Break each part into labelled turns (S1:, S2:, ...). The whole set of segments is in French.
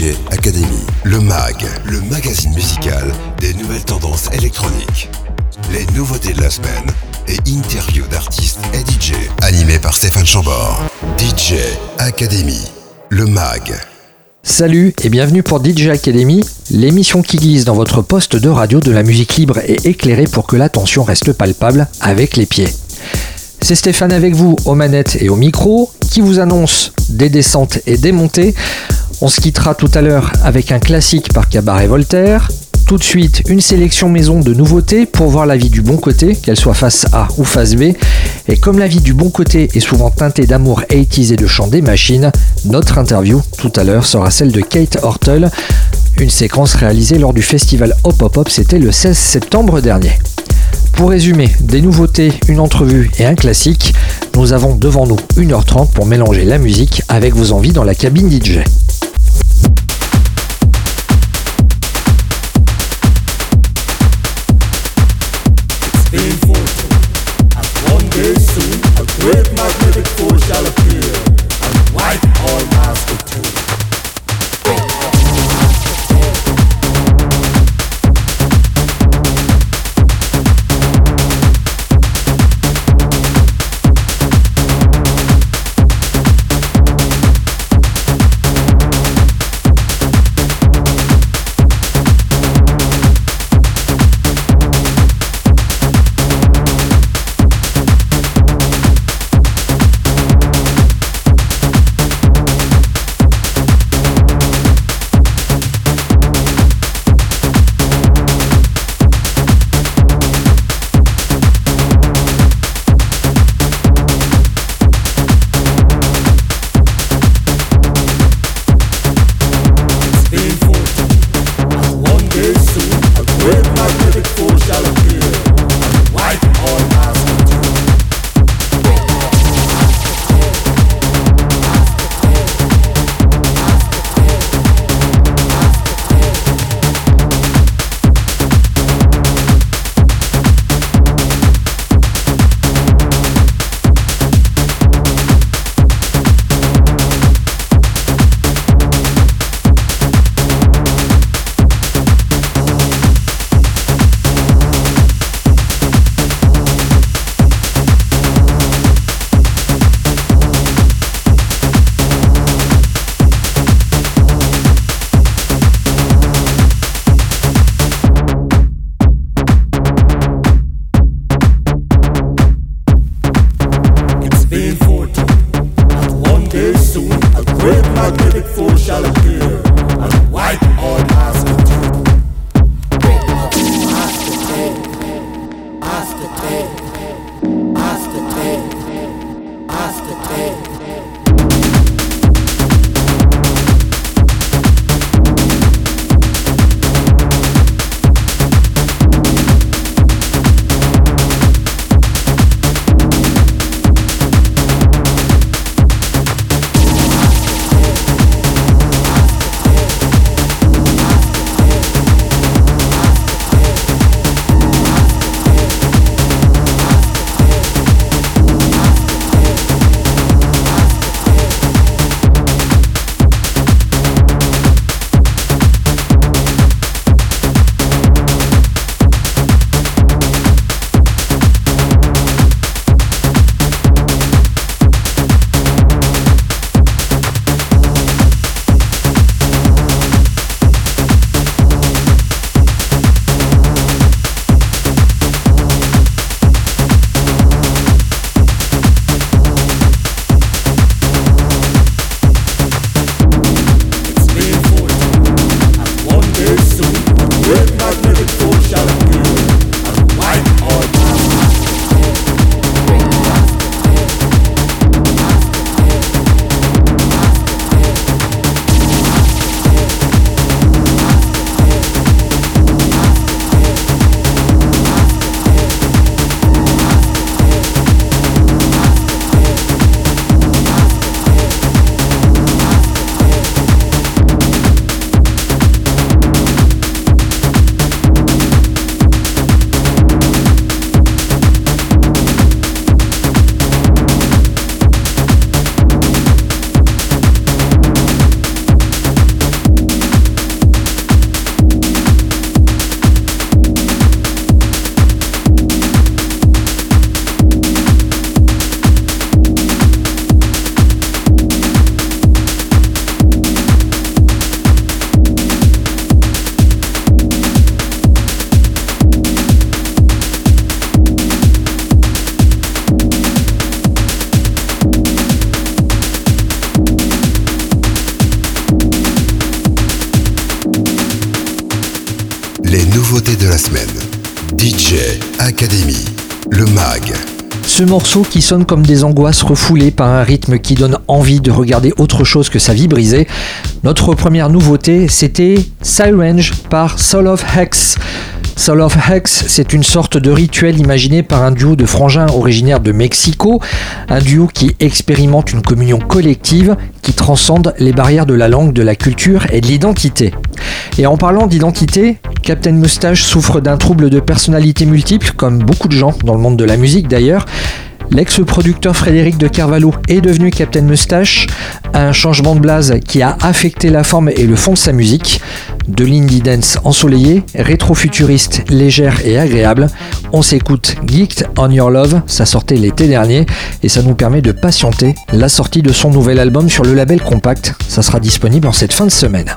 S1: DJ Academy, le MAG, le magazine musical des nouvelles tendances électroniques. Les nouveautés de la semaine et interviews d'artistes et DJ, animé par Stéphane Chambord. DJ Academy, le MAG.
S2: Salut et bienvenue pour DJ Academy, l'émission qui glisse dans votre poste de radio de la musique libre et éclairée pour que l'attention reste palpable avec les pieds. C'est Stéphane avec vous aux manettes et au micro qui vous annonce des descentes et des montées. On se quittera tout à l'heure avec un classique par Cabaret Voltaire. Tout de suite, une sélection maison de nouveautés pour voir la vie du bon côté, qu'elle soit face A ou face B. Et comme la vie du bon côté est souvent teintée d'amour 80 et de chant des machines, notre interview tout à l'heure sera celle de Kate Hortel, une séquence réalisée lors du festival Hop Hop Hop, c'était le 16 septembre dernier. Pour résumer, des nouveautés, une entrevue et un classique, nous avons devant nous 1h30 pour mélanger la musique avec vos envies dans la cabine DJ.
S1: Thank you. DJ Academy, le mag.
S2: Ce morceau qui sonne comme des angoisses refoulées par un rythme qui donne envie de regarder autre chose que sa vie brisée. Notre première nouveauté, c'était Sirange par Soul of Hex. Soul of Hex, c'est une sorte de rituel imaginé par un duo de frangins originaires de Mexico, un duo qui expérimente une communion collective qui transcende les barrières de la langue, de la culture et de l'identité. Et en parlant d'identité, Captain Moustache souffre d'un trouble de personnalité multiple, comme beaucoup de gens dans le monde de la musique d'ailleurs. L'ex-producteur Frédéric de Carvalho est devenu Captain Moustache, un changement de blase qui a affecté la forme et le fond de sa musique. De l'indie dance ensoleillée, rétro-futuriste, légère et agréable, on s'écoute Geeked on Your Love, ça sortait l'été dernier et ça nous permet de patienter la sortie de son nouvel album sur le label Compact. Ça sera disponible en cette fin de semaine.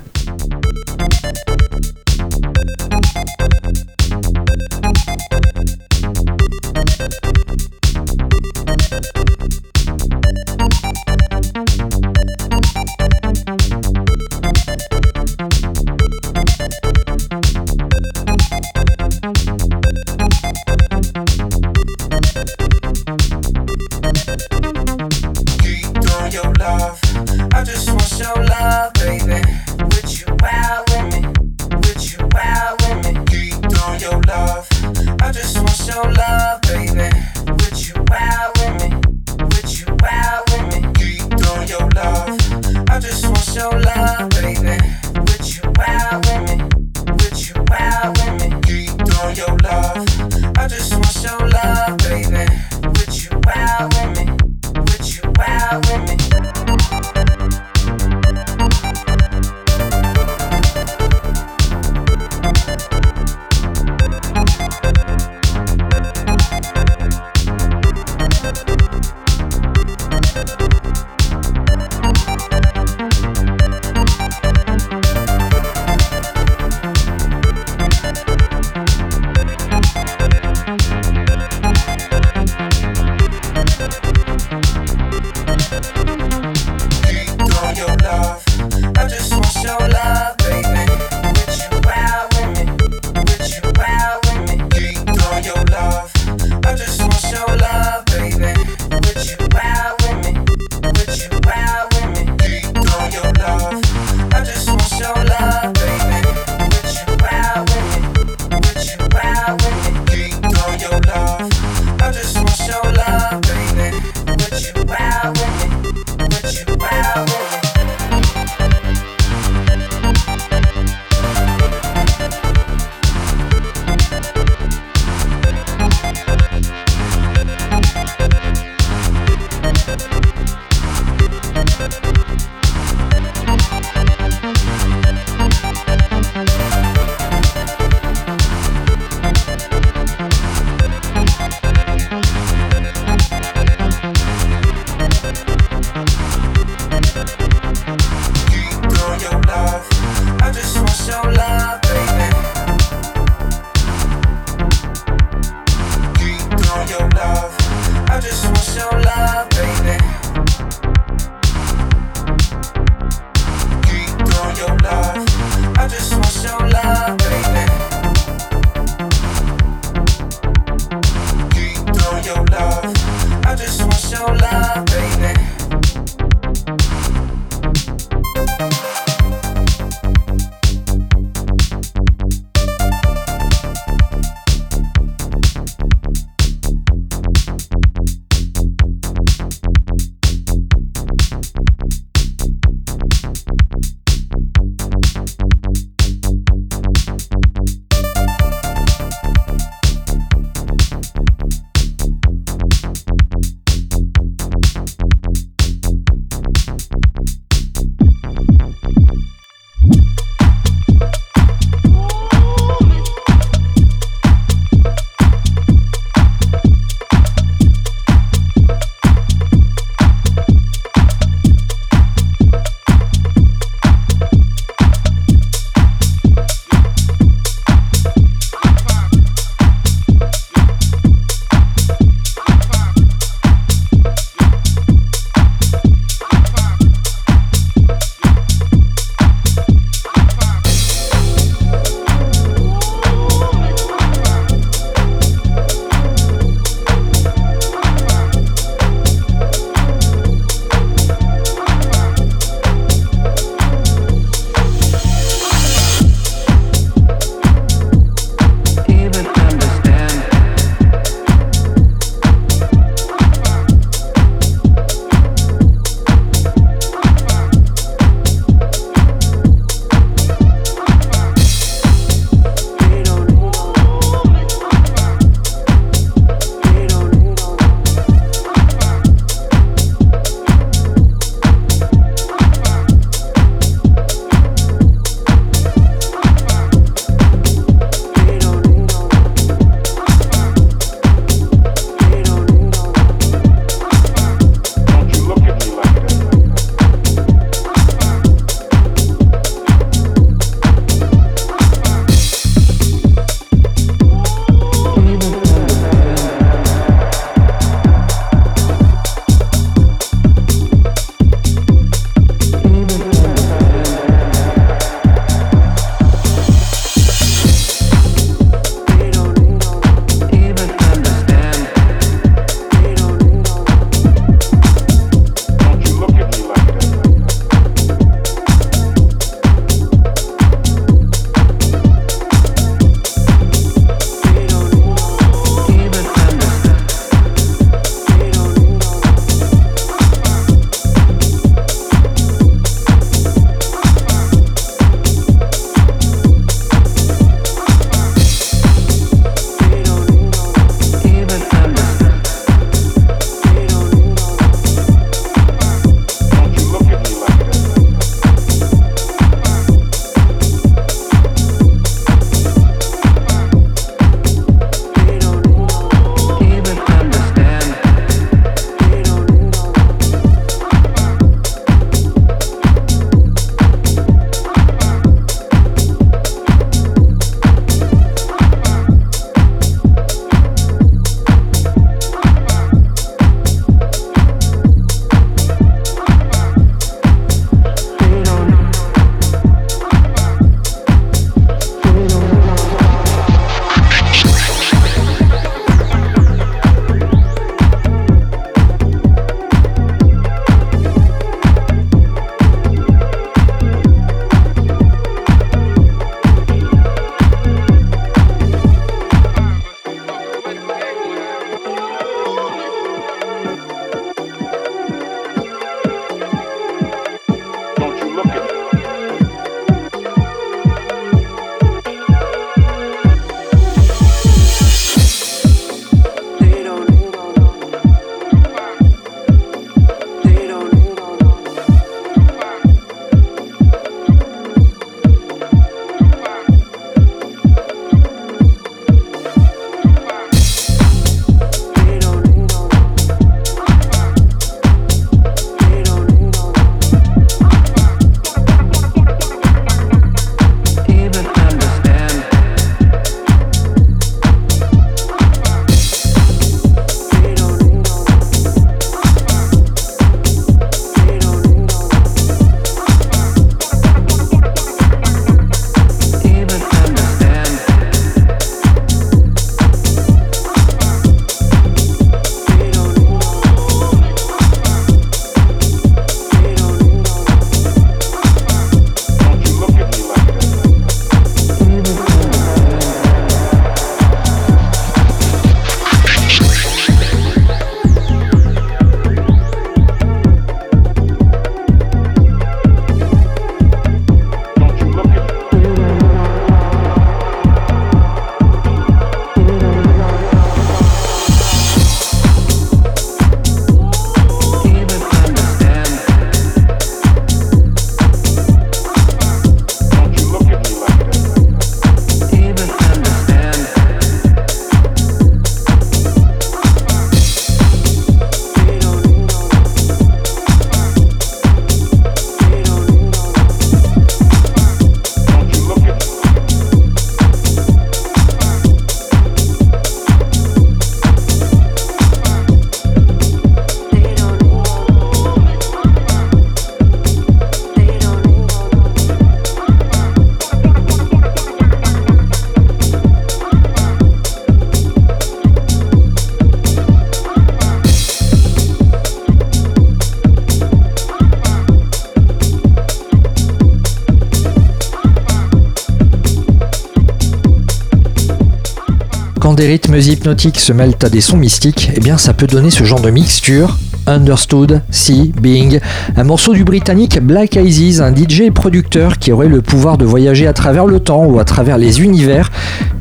S2: Hypnotiques se mêlent à des sons mystiques, eh bien ça peut donner ce genre de mixture. Understood, See, Being, un morceau du britannique Black Eyes, un DJ et producteur qui aurait le pouvoir de voyager à travers le temps ou à travers les univers,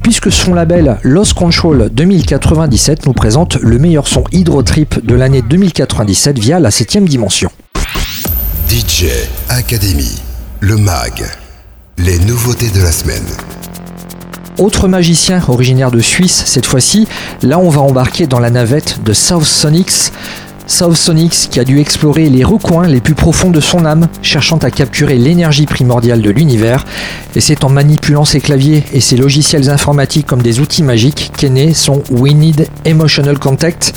S2: puisque son label Lost Control 2097 nous présente le meilleur son hydro-trip de l'année 2097 via la 7ème dimension.
S1: DJ Academy, le MAG, les nouveautés de la semaine.
S2: Autre magicien originaire de Suisse cette fois-ci, là on va embarquer dans la navette de South Sonics. South Sonics qui a dû explorer les recoins les plus profonds de son âme, cherchant à capturer l'énergie primordiale de l'univers. Et c'est en manipulant ses claviers et ses logiciels informatiques comme des outils magiques qu'est né son We Need Emotional Contact.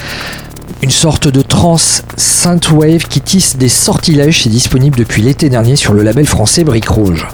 S2: Une sorte de trance synthwave qui tisse des sortilèges, c'est disponible depuis l'été dernier sur le label français Brique Rouge.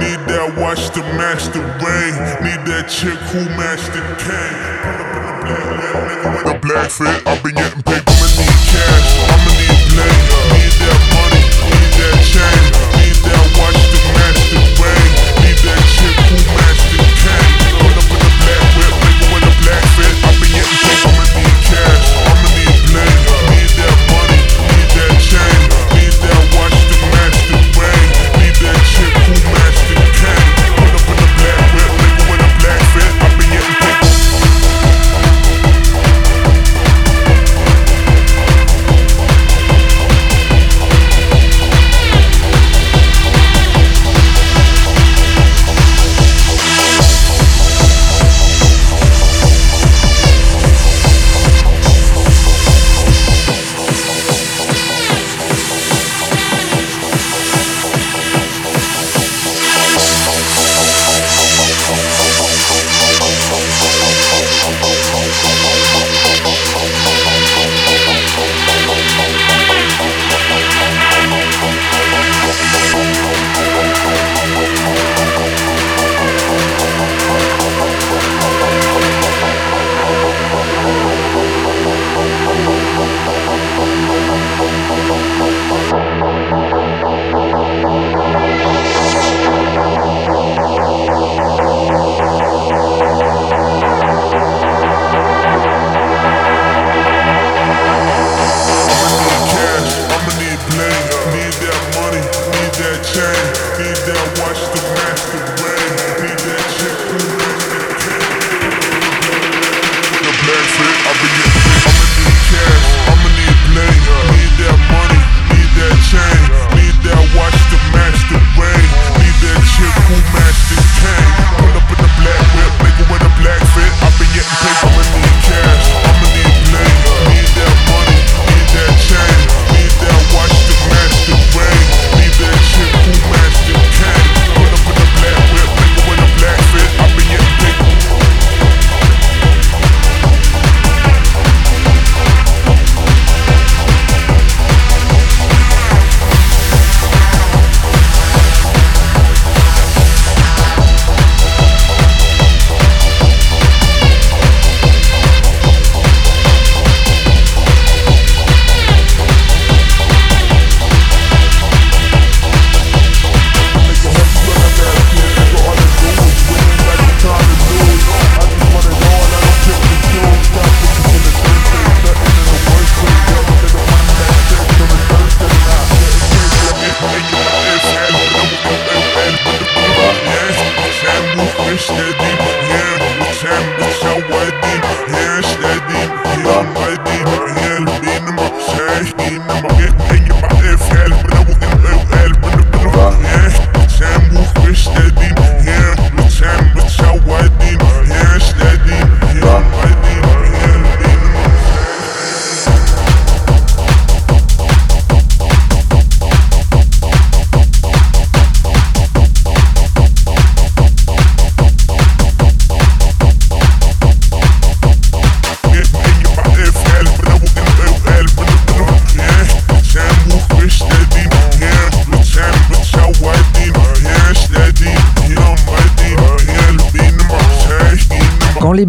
S3: Need that watch to match the
S2: rain.
S3: Need that chick who matched the cane. Put up in the black, fit. I've been getting paid. I'ma need cash. I'ma need play. Need that money. Need that chain.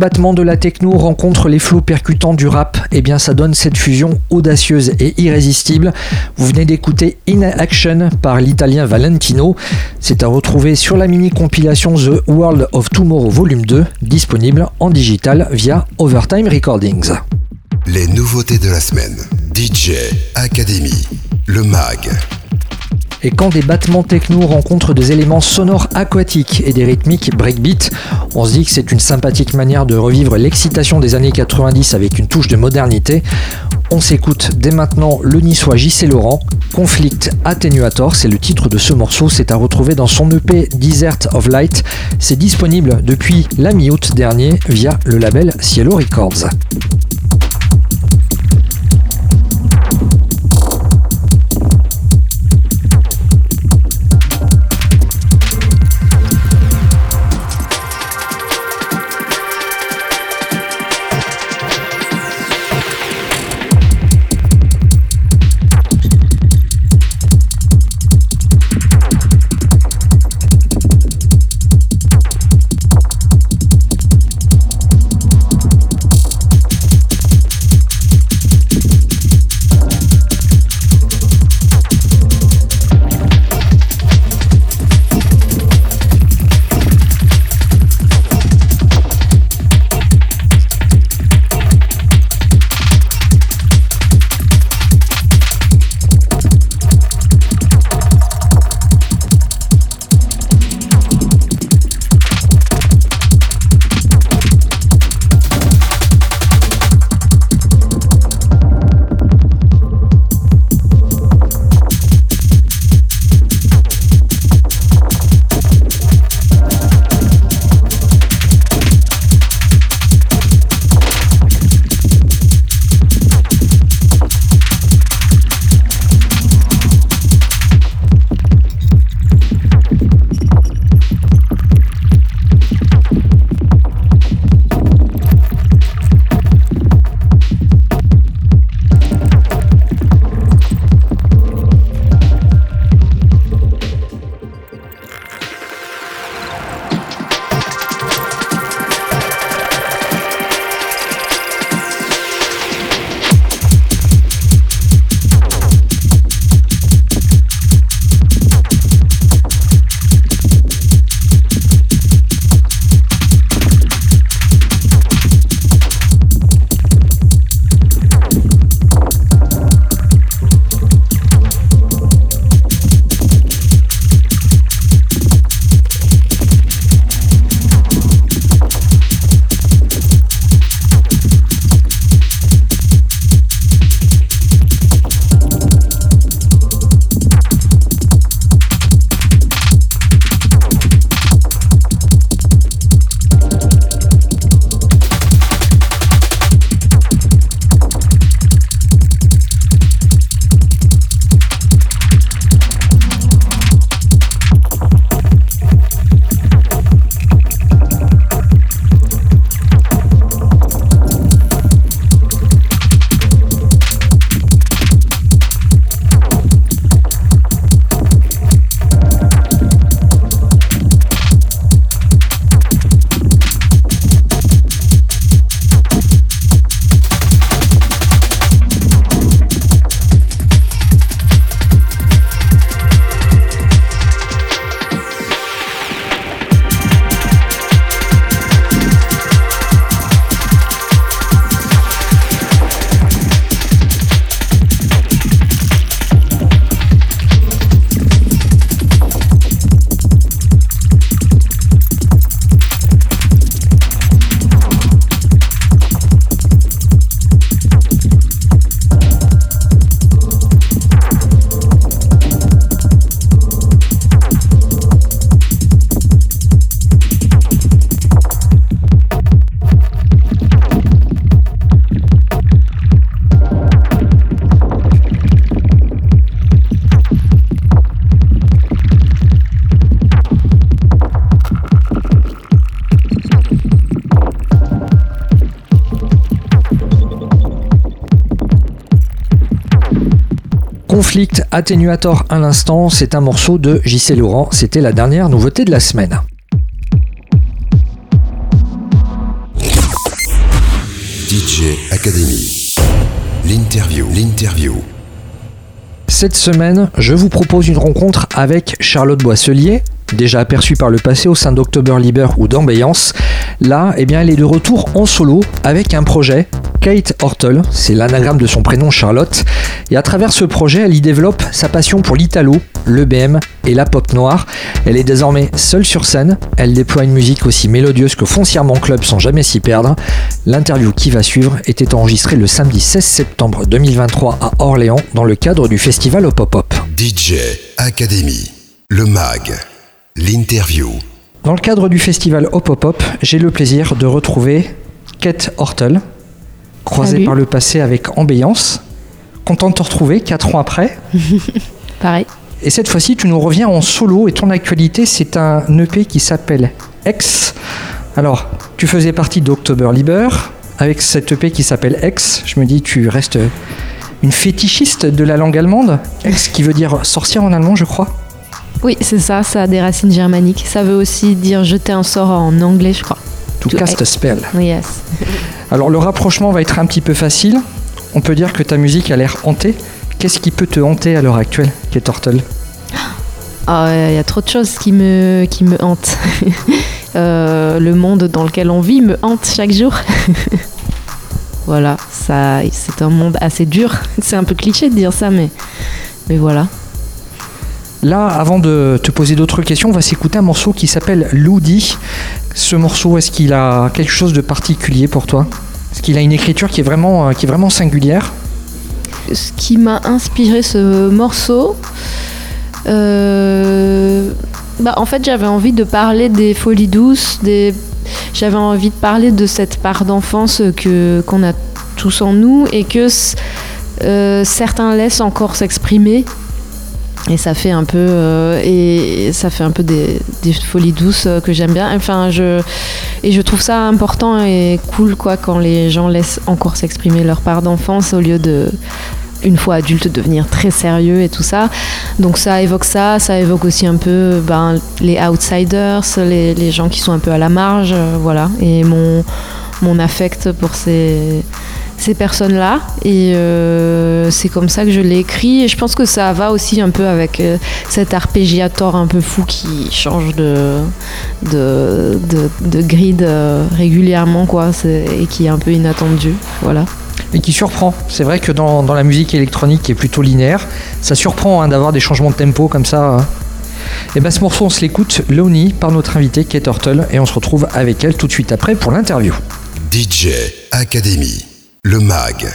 S2: Battements de la techno rencontrent les flots percutants du rap, eh bien ça donne cette fusion audacieuse et irrésistible. Vous venez d'écouter In Action par l'italien Valentino. C'est à retrouver sur la mini compilation The World of Tomorrow Volume 2, disponible en digital via Overtime Recordings.
S1: Les nouveautés de la semaine. DJ Academy. Le MAG.
S2: Et quand des battements techno rencontrent des éléments sonores aquatiques et des rythmiques breakbeat, on se dit que c'est une sympathique manière de revivre l'excitation des années 90 avec une touche de modernité. On s'écoute dès maintenant le niçois JC Laurent. Conflict Attenuator, c'est le titre de ce morceau. C'est à retrouver dans son EP Desert of Light. C'est disponible depuis la mi-août dernier via le label Cielo Records. Conflict Attenuator à l'instant, c'est un morceau de JC Laurent, c'était la dernière nouveauté de la semaine.
S1: DJ Academy. L'interview. L'interview.
S2: Cette semaine, je vous propose une rencontre avec Charlotte Boisselier, déjà aperçue par le passé au sein d'October Liber ou d'Ambiance. Là, eh bien, elle est de retour en solo avec un projet, Kate Hortel, c'est l'anagramme de son prénom Charlotte, et à travers ce projet, elle y développe sa passion pour l'italo, le BM et la pop noire. Elle est désormais seule sur scène, elle déploie une musique aussi mélodieuse que foncièrement club sans jamais s'y perdre. L'interview qui va suivre était enregistrée le samedi 16 septembre 2023 à Orléans dans le cadre du festival au pop-up.
S1: DJ Academy, le mag, l'interview.
S2: Dans le cadre du festival Hop Hop Hop, j'ai le plaisir de retrouver Kate Hortel, croisée
S4: Salut.
S2: par le passé avec Ambiance. Content de te retrouver, 4 ans après.
S4: Pareil.
S2: Et cette fois-ci, tu nous reviens en solo et ton actualité, c'est un EP qui s'appelle X. Alors, tu faisais partie d'October Liber. Avec cet EP qui s'appelle X, je me dis, tu restes une fétichiste de la langue allemande. X qui veut dire sorcière en allemand, je crois.
S4: Oui, c'est ça, ça a des racines germaniques. Ça veut aussi dire jeter un sort en anglais, je crois.
S2: To
S4: To
S2: cast a spell.
S4: Yes.
S2: Alors le rapprochement va être un petit peu facile. On peut dire que ta musique a l'air hantée. Qu'est-ce qui peut te hanter à l'heure actuelle, Kate Hortel
S4: Ah, Il y a trop de choses qui me, qui me hantent. Euh, le monde dans lequel on vit me hante chaque jour. voilà, ça, c'est un monde assez dur. C'est un peu cliché de dire ça, mais, mais voilà.
S2: Là, avant de te poser d'autres questions, on va s'écouter un morceau qui s'appelle Loudi. Ce morceau, est-ce qu'il a quelque chose de particulier pour toi? Est-ce qu'il a une écriture qui est vraiment, euh, singulière?
S4: Ce qui m'a inspiré ce morceau, euh, bah, en fait, j'avais envie de parler des folies douces, j'avais envie de parler de cette part d'enfance que qu'on a tous en nous et que euh, certains laissent encore s'exprimer. Et ça fait un peu, euh, et ça fait un peu des, folies douces euh, que j'aime bien. Enfin, je, et je trouve ça important et cool quoi quand les gens laissent encore s'exprimer leur part d'enfance au lieu de une fois adulte devenir très sérieux et tout ça. Donc ça évoque ça, ça évoque aussi un peu ben, les outsiders, les, les gens qui sont un peu à la marge, euh, voilà. Et mon, mon affect pour ces, ces personnes-là. Et euh, c'est comme ça que je l'ai écrit. Et je pense que ça va aussi un peu avec euh, cet arpégiator un peu fou qui change de, de, de, de grid euh, régulièrement, quoi, et qui est un peu inattendu. Voilà.
S2: et qui surprend. C'est vrai que dans, dans la musique électronique qui est plutôt linéaire, ça surprend hein, d'avoir des changements de tempo comme ça. Et ben ce morceau, on se l'écoute Lonely par notre invitée Kate Hortel et on se retrouve avec elle tout de suite après pour l'interview.
S1: DJ Academy, le mag,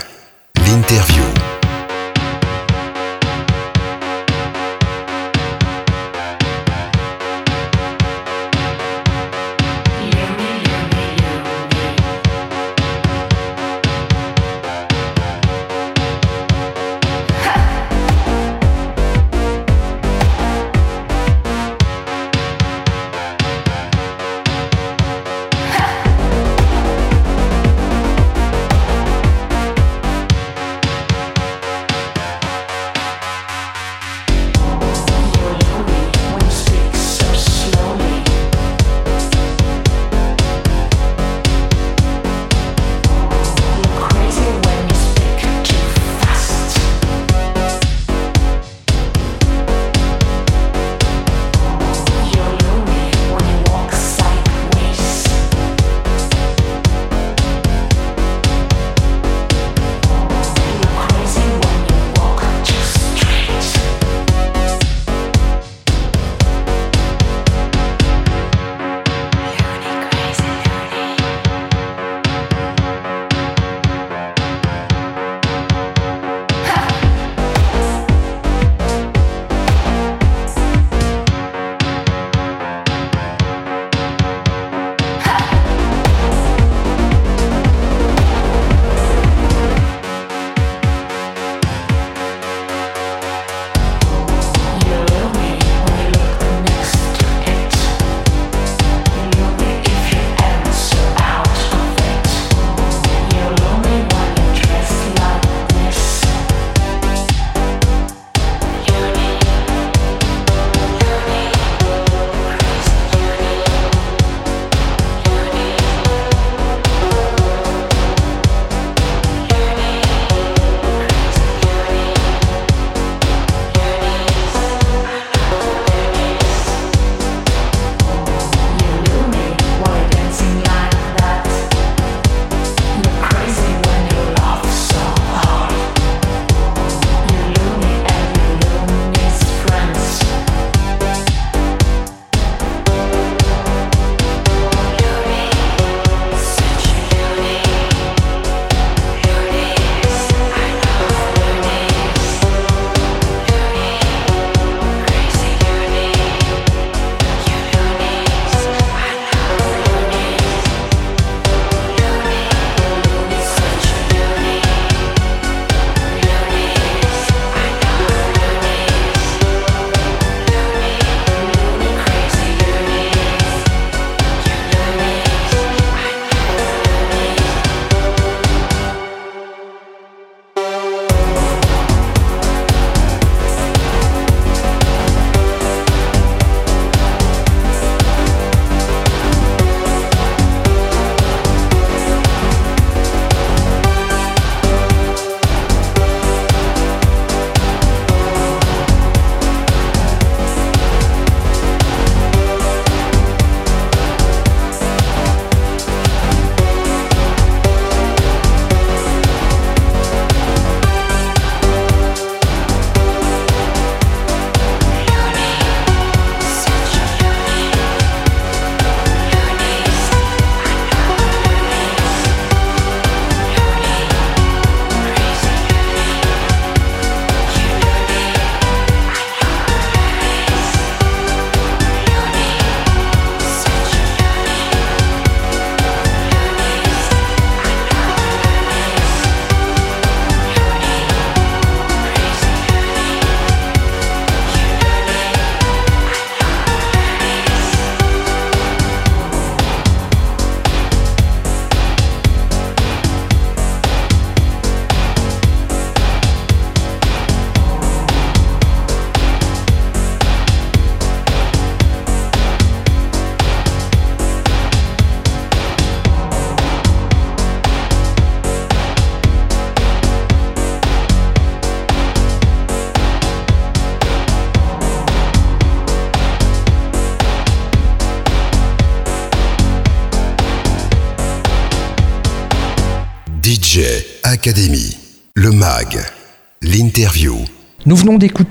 S1: l'interview.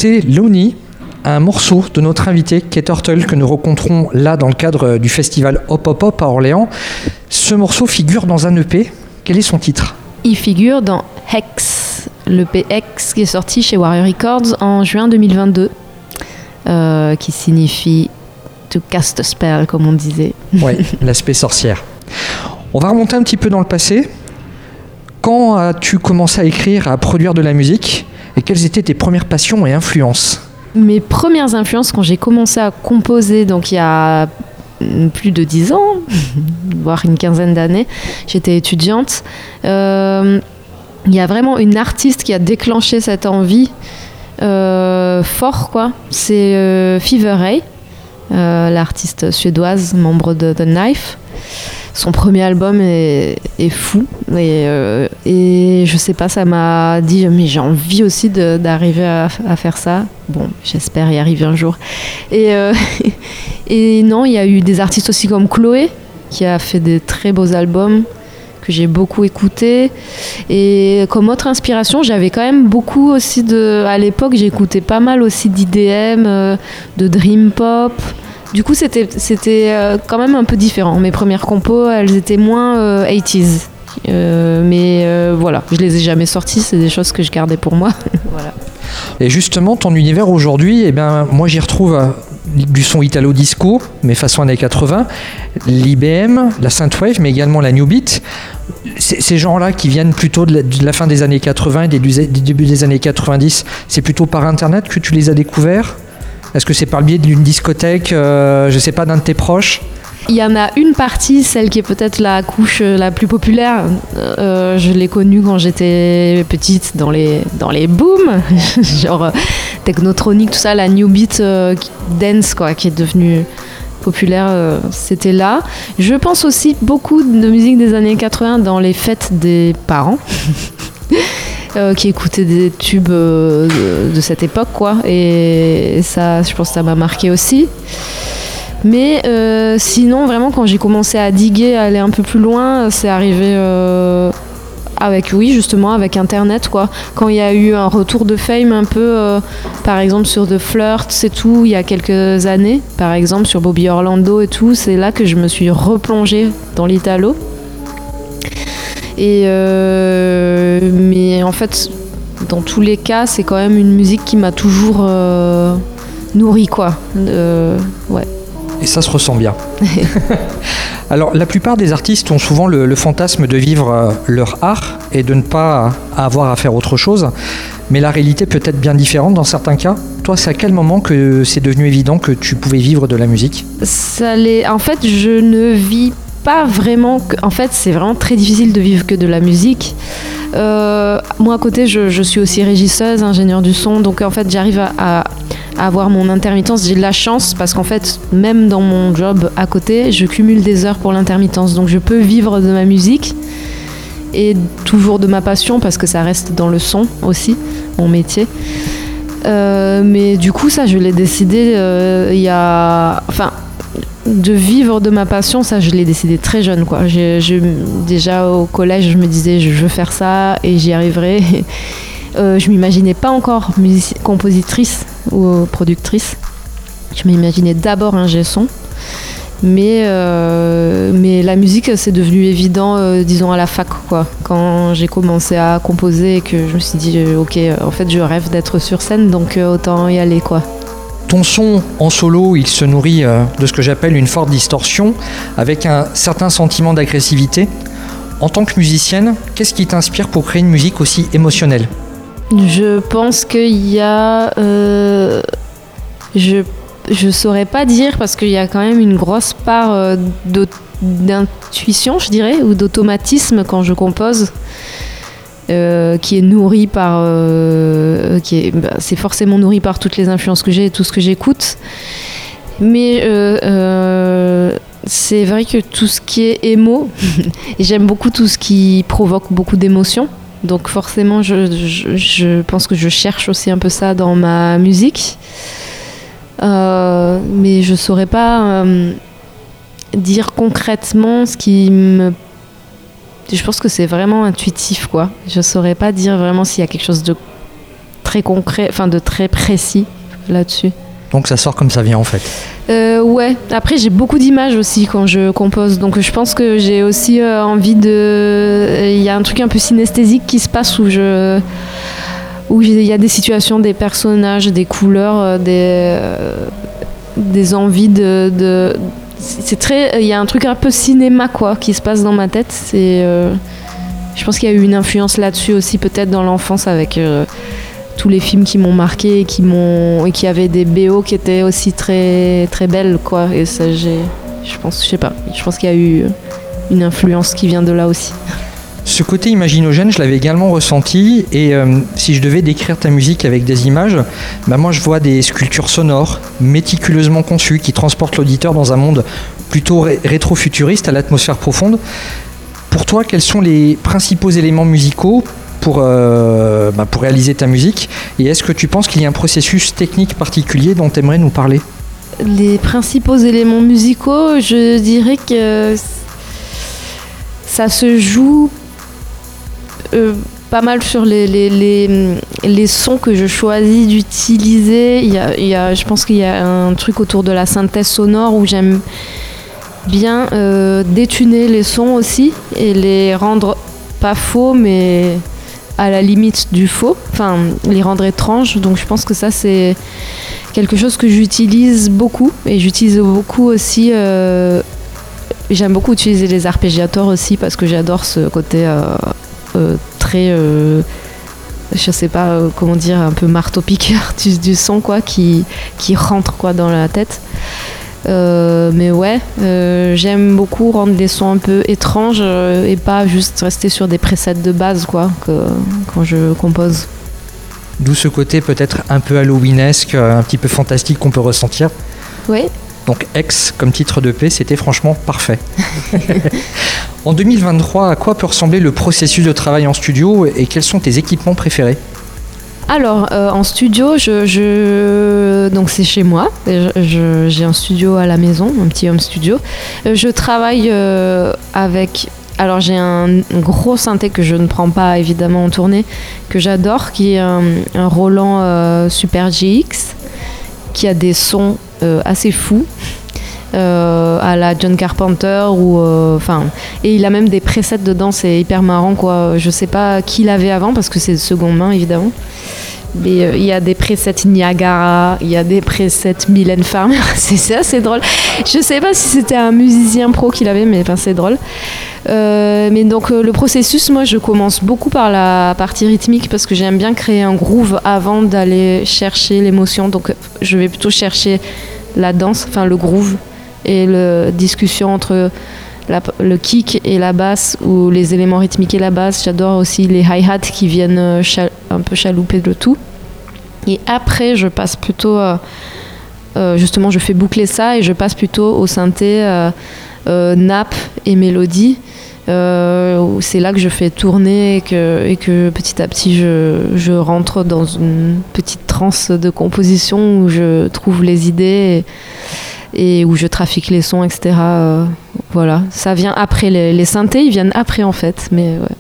S2: Venons d'écouter Loni, un morceau de notre invité Kate Turtle que nous rencontrons là dans le cadre du festival Hop Hop Hop à Orléans. Ce morceau figure dans un EP. Quel est son titre?
S4: Il figure dans Hex, le PX qui est sorti chez Warrior Records en juin 2022, euh, qui signifie to cast a spell, comme on disait.
S2: Oui, l'aspect sorcière. On va remonter un petit peu dans le passé. Quand as-tu commencé à écrire, à produire de la musique? Et quelles étaient tes premières passions et influences
S4: Mes premières influences quand j'ai commencé à composer, donc il y a plus de dix ans, voire une quinzaine d'années, j'étais étudiante. Euh, il y a vraiment une artiste qui a déclenché cette envie euh, fort, quoi. C'est euh, Fever Ray, l'artiste suédoise, membre de The Knife son premier album est, fou. Et, euh, et, je sais pas, ça m'a dit, mais j'ai envie aussi d'arriver à, faire ça. Bon, j'espère y arriver un jour. Et, euh, et non, il y a eu des artistes aussi comme Chloé, qui a fait des très beaux albums que j'ai beaucoup écouté. Et comme autre inspiration, j'avais quand même beaucoup aussi de. À l'époque, j'écoutais pas mal aussi d'IDM, euh, de Dream Pop. Du coup, c'était euh, quand même un peu différent. Mes premières compos, elles étaient moins 80s. Euh, euh, mais voilà, je les ai jamais sorties, c'est des choses que je gardais pour moi. voilà.
S2: Et justement, ton univers aujourd'hui, eh ben, moi j'y retrouve du son italo-disco, mais façon années 80, l'IBM, la synthwave, mais également la new beat. Ces gens-là qui viennent plutôt de la, fin des années 80 et des, du début des années 90, c'est plutôt par Internet que tu les as découverts? Est-ce que c'est par le biais d'une discothèque, euh, je ne sais pas, d'un de tes proches?
S4: Il y en a une partie, celle qui est peut-être la couche euh, la plus populaire. Euh, je l'ai connue quand j'étais petite dans les, dans les booms, genre technotronique, tout ça, la new beat dance quoi, qui est devenue populaire, c'était là. Je pense aussi beaucoup de musique des années 80 dans les fêtes des parents. Euh, qui écoutait des tubes euh, de, cette époque, quoi. Et, ça, je pense que ça m'a marqué aussi. Mais euh, sinon, vraiment, quand j'ai commencé à diguer, à aller un peu plus loin, c'est arrivé avec, oui, justement, avec Internet, quoi. Quand il y a eu un retour de fame un peu, par exemple, sur The Flirt, c'est tout, il y a quelques années, par exemple, sur Bobby Orlando et tout, c'est là que je me suis replongée dans l'Italo. Et euh, mais en fait, dans tous les cas, c'est quand même une musique qui m'a toujours euh, nourri, quoi. Euh, ouais.
S2: Et ça se ressent bien. Alors, la plupart des artistes ont souvent le, fantasme de vivre leur art et de ne pas avoir à faire autre chose. Mais la réalité peut être bien différente dans certains cas. Toi, c'est à quel moment que c'est devenu évident que tu pouvais vivre de la musique?
S4: Ça En fait, je ne vis pas vraiment. En fait, c'est vraiment très difficile de vivre que de la musique. Euh, moi, à côté, je, suis aussi régisseuse, ingénieure du son, donc en fait, j'arrive à, avoir mon intermittence. J'ai de la chance parce qu'en fait, même dans mon job à côté, je cumule des heures pour l'intermittence, donc je peux vivre de ma musique et toujours de ma passion parce que ça reste dans le son aussi, mon métier. Euh, mais du coup, ça, je l'ai décidé euh, il y a. Enfin, de vivre de ma passion, ça je l'ai décidé très jeune. Quoi. déjà au collège, je me disais je veux faire ça et j'y arriverai. Euh, je m'imaginais pas encore compositrice ou productrice. Je m'imaginais d'abord un son. Mais, euh, mais la musique, c'est devenu évident, euh, disons, à la fac, quoi. Quand j'ai commencé à composer et que je me suis dit, ok, en fait, je rêve d'être sur scène, donc autant y aller, quoi.
S2: Ton son en solo, il se nourrit euh, de ce que j'appelle une forte distorsion, avec un certain sentiment d'agressivité. En tant que musicienne, qu'est-ce qui t'inspire pour créer une musique aussi émotionnelle?
S4: Je pense qu'il y a... Euh, je je saurais pas dire parce qu'il y a quand même une grosse part euh, d'intuition, je dirais, ou d'automatisme quand je compose. Euh, qui est nourri par, euh, bah, c'est forcément nourri par toutes les influences que j'ai et tout ce que j'écoute. Mais euh, c'est vrai que tout ce qui est émo, j'aime beaucoup tout ce qui provoque beaucoup d'émotions. Donc forcément, je, pense que je cherche aussi un peu ça dans ma musique. mais je saurais pas dire concrètement ce qui me je pense que c'est vraiment intuitif, quoi. Je saurais pas dire vraiment s'il y a quelque chose de très concret, enfin de très précis là-dessus.
S2: Donc ça sort comme ça vient en fait.
S4: Euh, ouais. Après j'ai beaucoup d'images aussi quand je compose, donc je pense que j'ai aussi euh, envie de. Il y a un truc un peu synesthésique qui se passe où je où il y a des situations, des personnages, des couleurs, euh, des des envies de, de c'est très il y a un truc un peu cinéma quoi qui se passe dans ma tête. C'est je pense qu'il y a eu une influence là-dessus aussi peut-être dans l'enfance avec tous les films qui m'ont marqué et qui m'ont et qui avaient des BO qui étaient aussi très très belles quoi. Et ça j'ai je pense je sais pas. Je pense qu'il y a eu une influence qui vient de là aussi.
S2: Ce côté imaginogène, je l'avais également ressenti et euh, si je devais décrire ta musique avec des images, bah moi je vois des sculptures sonores méticuleusement conçues qui transportent l'auditeur dans un monde plutôt rétro-futuriste à l'atmosphère profonde. Pour toi, quels sont les principaux éléments musicaux pour, euh, bah, pour réaliser ta musique Et est-ce que tu penses qu'il y a un processus technique particulier dont tu aimerais nous parler?
S4: Les principaux éléments musicaux, je dirais que ça se joue euh, pas mal sur les, les, les, sons que je choisis d'utiliser. Il y a, je pense qu'il y a un truc autour de la synthèse sonore où j'aime bien euh, détuner les sons aussi et les rendre pas faux mais à la limite du faux, enfin les rendre étranges. Donc je pense que ça c'est quelque chose que j'utilise beaucoup et j'utilise beaucoup aussi. Euh, j'aime beaucoup utiliser les arpégiateurs aussi parce que j'adore ce côté très, je sais pas comment dire, un peu marteau piqueur du, du, son quoi, qui, qui rentre quoi dans la tête. Euh, mais ouais, euh, j'aime beaucoup rendre des sons un peu étranges euh, et pas juste rester sur des presets de base quoi, quand je compose.
S2: D'où ce côté peut-être un peu halloweenesque, un petit peu fantastique qu'on peut ressentir.
S4: Oui.
S2: Donc X comme titre de paix, c'était franchement parfait. en 2023, à quoi peut ressembler le processus de travail en studio et quels sont tes équipements préférés?
S4: Alors, euh, en studio, je, donc c'est chez moi. J'ai un studio à la maison, un petit home studio. Euh, je travaille euh, avec. Alors, j'ai un, gros synthé que je ne prends pas évidemment en tournée, que j'adore, qui est un, Roland Super GX, qui a des sons assez fous. à la John Carpenter ou enfin et il a même des presets dedans c'est hyper marrant quoi je sais pas qui l'avait avant parce que c'est de seconde main évidemment mais euh, il y a des presets Niagara, il y a des presets Mylène Farmer. c'est c'est drôle. Je sais pas si c'était un musicien pro qui l'avait, mais c'est drôle. Euh, mais donc euh, le processus, moi, je commence beaucoup par la partie rythmique parce que j'aime bien créer un groove avant d'aller chercher l'émotion. Donc je vais plutôt chercher la danse, enfin le groove et la discussion entre le kick et la basse ou les éléments rythmiques et la basse. J'adore aussi les hi-hats qui viennent euh, un peu chalouper le tout. Et après, je passe plutôt, euh, euh, justement, je fais boucler ça et je passe plutôt au synthé, nappe et mélodie. c'est là que je fais tourner et que, et que petit à petit je, rentre dans une petite transe de composition où je trouve les idées. Et où je trafique les sons, etc. Euh, voilà, ça vient après. Les, synthés, ils viennent après en fait, mais ouais.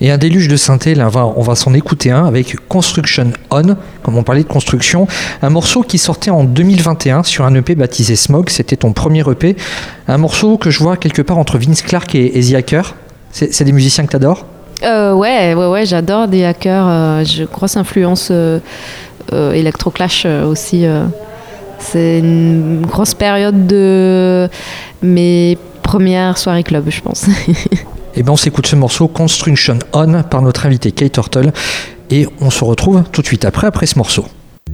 S2: Et un déluge de synthé, là, on va, on va s'en écouter un avec Construction On, comme on parlait de construction, un morceau qui sortait en 2021 sur un EP baptisé Smog, c'était ton premier EP, un morceau que je vois quelque part entre Vince Clark et, et The Hacker. C'est des musiciens que tu adores
S4: euh, ouais, ouais, ouais, j'adore The Hacker, euh, grosse influence euh, Electroclash aussi. C'est une grosse période de mes premières soirées club, je pense.
S2: Et eh bien on s'écoute ce morceau Construction On par notre invité Kate Turtle et on se retrouve tout de suite après après ce morceau.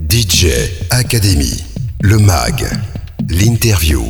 S1: DJ Academy, le mag, l'interview.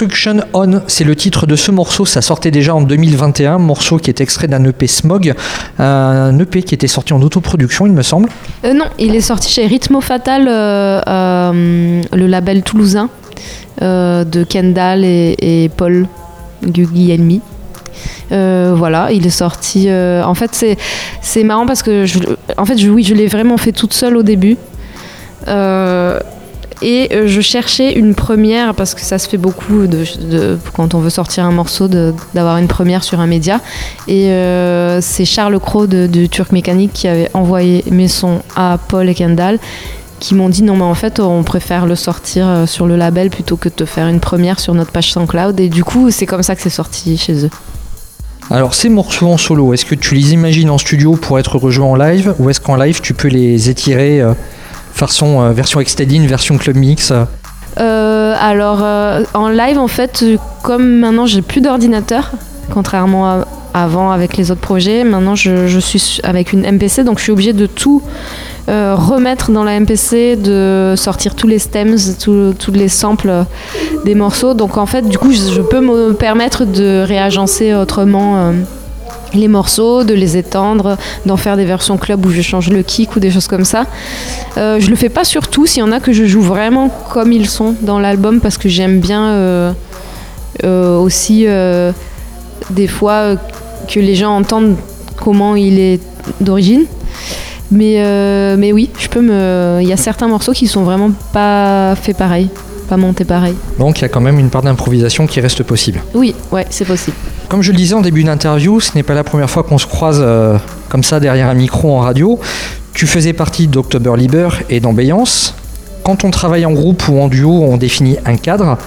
S2: Construction On, c'est le titre de ce morceau. Ça sortait déjà en 2021. Morceau qui est extrait d'un EP Smog. Un EP qui était sorti en autoproduction, il me semble.
S4: Euh, non, il est sorti chez Rhythmo Fatal, euh, euh, le label toulousain de Kendall et, Paul Guglielmi. voilà, il est sorti. en fait, c'est, c'est marrant parce que, je, en fait, oui, je l'ai vraiment fait toute seule au début. Et euh, je cherchais une première, parce que ça se fait beaucoup de, quand on veut sortir un morceau, d'avoir une première sur un média. Et euh, c'est Charles Crow de, Turc Mécanique qui avait envoyé mes sons à Paul et Kendall qui m'ont dit non mais en fait on préfère le sortir euh, sur le label plutôt que de te faire une première sur notre page SoundCloud et du coup c'est comme ça que c'est sorti chez eux.
S2: Alors ces morceaux en solo, est-ce que tu les imagines en studio pour être rejoints en live ou est-ce qu'en live tu peux les étirer version, euh, version extended, version club mix
S4: euh, alors euh, en live en fait comme maintenant j'ai plus d'ordinateur contrairement à avant avec les autres projets maintenant je, suis avec une MPC donc je suis obligée de tout remettre dans la MPC de sortir tous les stems tous les samples des morceaux. Donc en fait du coup je peux me permettre de réagencer autrement les morceaux, de les étendre, d'en faire des versions club où je change le kick ou des choses comme ça. Euh, je le fais pas sur tout, s'il y en a que je joue vraiment comme ils sont dans l'album parce que j'aime bien euh, euh, aussi des fois que les gens entendent comment il est d'origine. Mais, mais oui, je peux me. Il y a certains morceaux qui sont vraiment pas faits pareil, pas pareil.
S2: Donc il y a quand même une part d'improvisation qui reste possible.
S4: Oui, ouais, c'est possible.
S2: Comme je le disais en début d'interview, ce n'est pas la première fois qu'on se croise euh, comme ça derrière un micro en radio. Tu faisais partie d'October Liber et d'Ambiance. Quand on travaille en groupe ou en duo, on définit un cadre.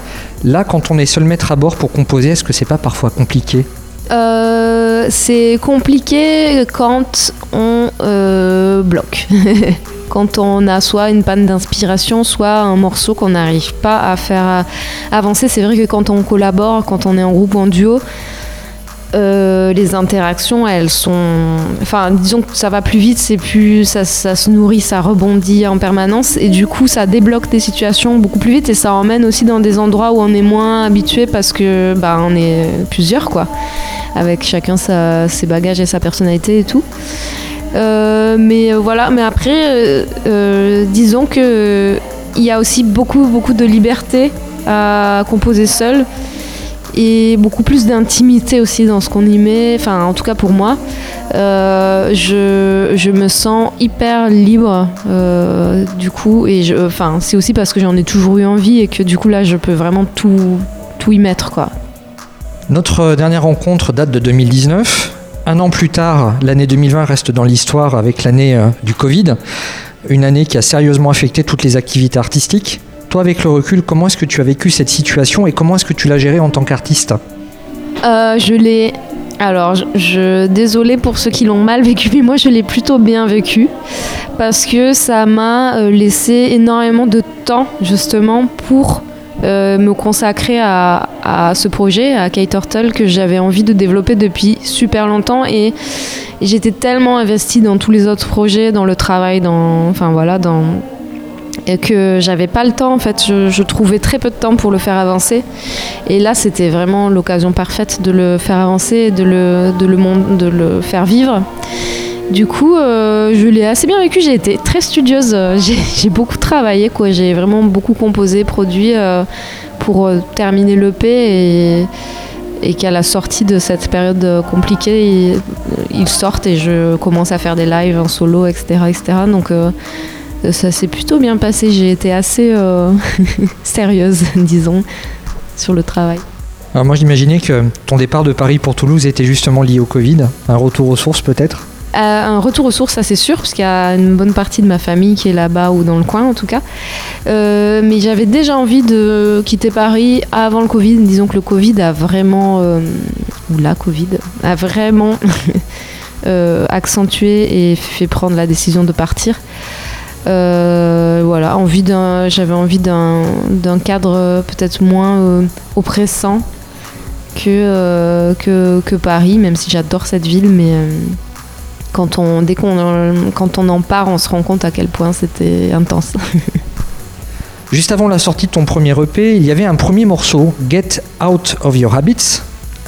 S2: Là, quand on est seul maître à bord pour composer, est-ce que c'est pas parfois compliqué?
S4: Euh, C'est compliqué quand on euh, bloque. quand on a soit une panne d'inspiration, soit un morceau qu'on n'arrive pas à faire avancer. C'est vrai que quand on collabore, quand on est en groupe ou en duo, euh, les interactions, elles sont. Enfin, disons que ça va plus vite, c'est plus. Ça, se nourrit, ça rebondit en permanence. Et du coup, ça débloque des situations beaucoup plus vite. Et ça emmène aussi dans des endroits où on est moins habitué parce que bah, on est plusieurs, quoi. Avec chacun ses bagages et sa personnalité et tout. Euh, mais euh, voilà, mais après, disons que il y a aussi beaucoup, beaucoup de liberté à composer seul et beaucoup plus d'intimité aussi dans ce qu'on y met. Enfin, en tout cas pour moi, euh, je, je, me sens hyper libre euh, du coup. Et enfin, c'est aussi parce que j'en ai toujours eu envie et que du coup là, je peux vraiment tout, tout y mettre quoi.
S2: Notre dernière rencontre date de 2019. Un an plus tard, l'année 2020 reste dans l'histoire avec l'année euh, du Covid, une année qui a sérieusement affecté toutes les activités artistiques. Toi, avec le recul, comment est-ce que tu as vécu cette situation et comment est-ce que tu l'as gérée en tant qu'artiste?
S4: Euh, Je l'ai. Alors, je, désolée pour ceux qui l'ont mal vécu, mais moi je l'ai plutôt bien vécu parce que ça m'a euh, laissé énormément de temps justement pour euh, me consacrer à, ce projet, à K-Turtle, que j'avais envie de développer depuis super longtemps. Et, j'étais tellement investie dans tous les autres projets, dans le travail, dans, enfin voilà, dans, que j'avais pas le temps en fait. Je, trouvais très peu de temps pour le faire avancer. Et là c'était vraiment l'occasion parfaite de le faire avancer de de le faire vivre du coup euh, je l'ai assez bien vécu j'ai été très studieuse j'ai beaucoup travaillé quoi j'ai vraiment beaucoup composé produit euh, pour euh, terminer l'EP et et qu'à la sortie de cette période compliquée, ils, sortent et je commence à faire des lives en solo, etc. etc. Donc ça s'est plutôt bien passé. J'ai été assez euh, sérieuse, disons, sur le travail.
S2: Alors moi j'imaginais que ton départ de Paris pour Toulouse était justement lié au Covid, un retour aux sources peut-être?
S4: euh, un retour aux sources, ça c'est sûr, parce qu'il y a une bonne partie de ma famille qui est là-bas ou dans le coin en tout cas. Euh, mais j'avais déjà envie de quitter Paris avant le Covid. Disons que le Covid a vraiment, ou la Covid, a vraiment accentué et fait prendre la décision de partir. Euh, voilà, envie d'un, j'avais envie d'un, cadre peut-être moins euh, oppressant que, euh, que, que, Paris, même si j'adore cette ville, mais quand on, dès qu'on quand on en part, on se rend compte à quel point c'était intense.
S2: Juste avant la sortie de ton premier EP, il y avait un premier morceau, Get Out of Your Habits,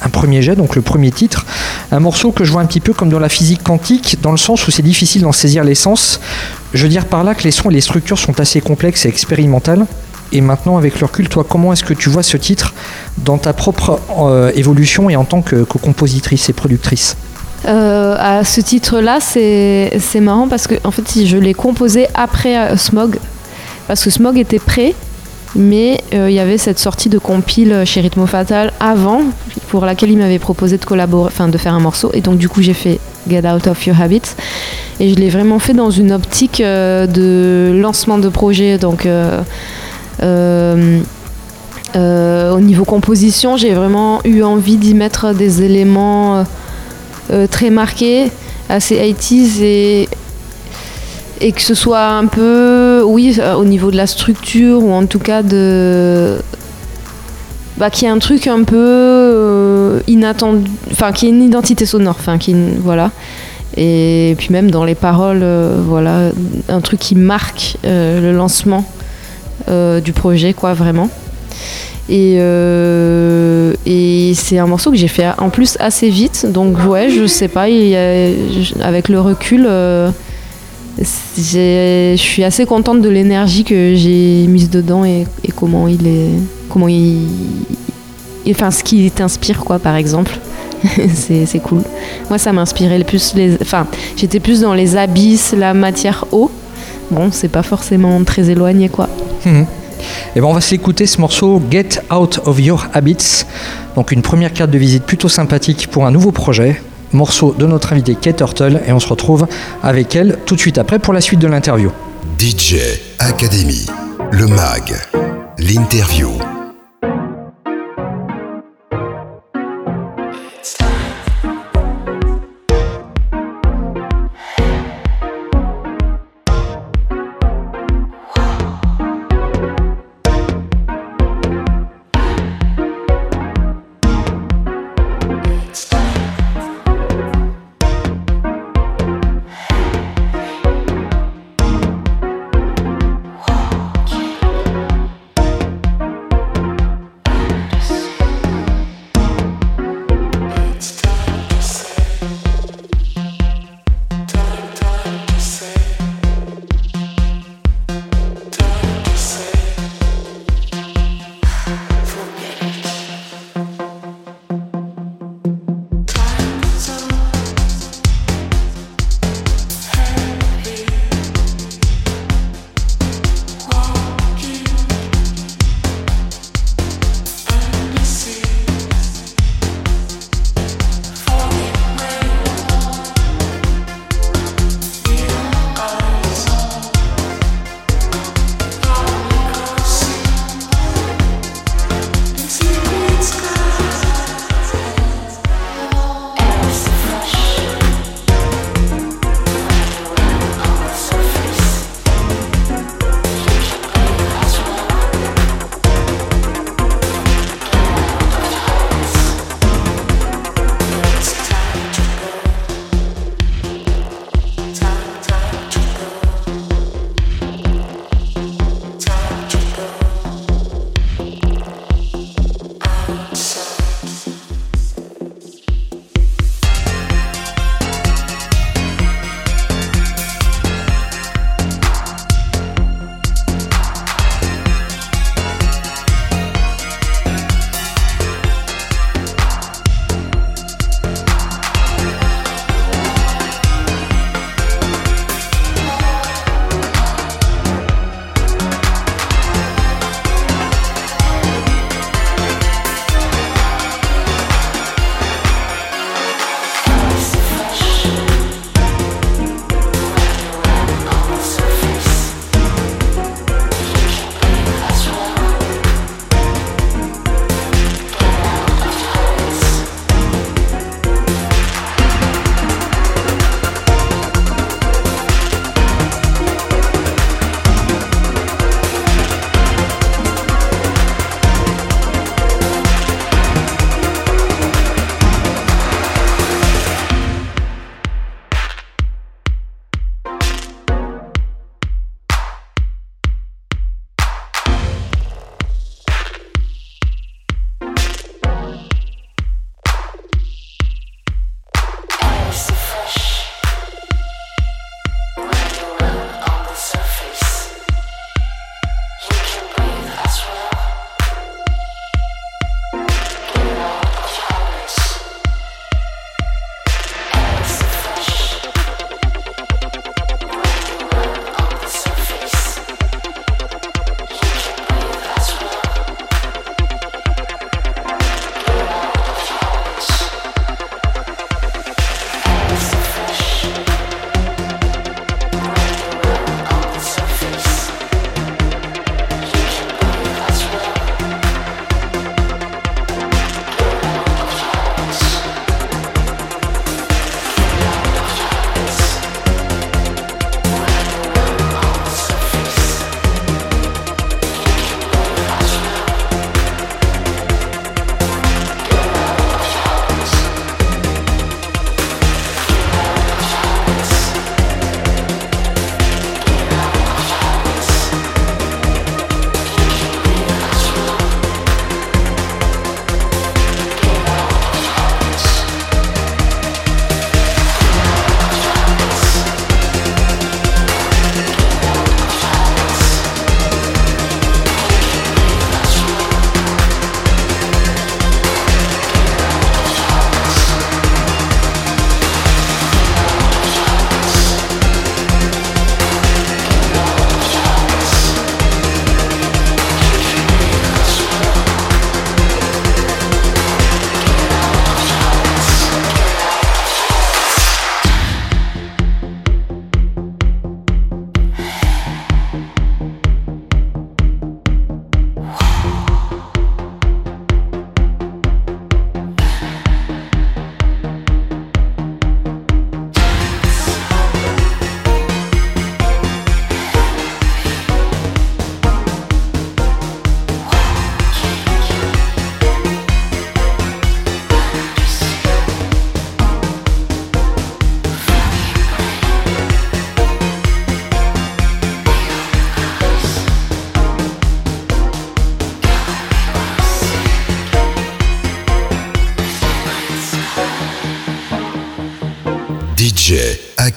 S2: un premier jet, donc le premier titre. Un morceau que je vois un petit peu comme dans la physique quantique, dans le sens où c'est difficile d'en saisir l'essence. Je veux dire par là que les sons et les structures sont assez complexes et expérimentales. Et maintenant, avec le recul, toi, comment est-ce que tu vois ce titre dans ta propre euh, évolution et en tant que, compositrice et productrice?
S4: Euh, à ce titre-là, c'est marrant parce que en fait, je l'ai composé après euh, Smog, parce que Smog était prêt, mais il y avait cette sortie de compile chez Rhythmo Fatal avant, pour laquelle il m'avait proposé de collaborer, enfin de faire un morceau, et donc du coup j'ai fait Get Out of Your Habits, et je l'ai vraiment fait dans une optique de lancement de projet, donc euh, euh, au niveau composition, j'ai vraiment eu envie d'y mettre des éléments euh, très marqués, assez 80s et, que ce soit un peu, oui, au niveau de la structure ou en tout cas de. Bah, qu'il y un truc un peu inattendu, enfin, qui ait une identité sonore, enfin, qui. Voilà. Et puis même dans les paroles, voilà, un truc qui marque le lancement euh, du projet, quoi, vraiment. Et, euh, et c'est un morceau que j'ai fait en plus assez vite. Donc, ouais, je sais pas, avec le recul, euh, je suis assez contente de l'énergie que j'ai mise dedans et, comment il est. Comment il. Enfin, ce qui t'inspire, quoi, par exemple. c'est cool. Moi, ça m'inspirait le plus. Enfin, j'étais plus dans les abysses, la matière eau. Bon, c'est pas forcément très éloigné, quoi. Et
S2: eh ben on va s'écouter ce morceau Get Out of Your Habits. Donc une première carte de visite plutôt sympathique pour un nouveau projet. Morceau de notre invité Kate Turtle et on se retrouve avec elle tout de suite après pour la suite de l'interview.
S1: DJ Academy, le mag, l'interview.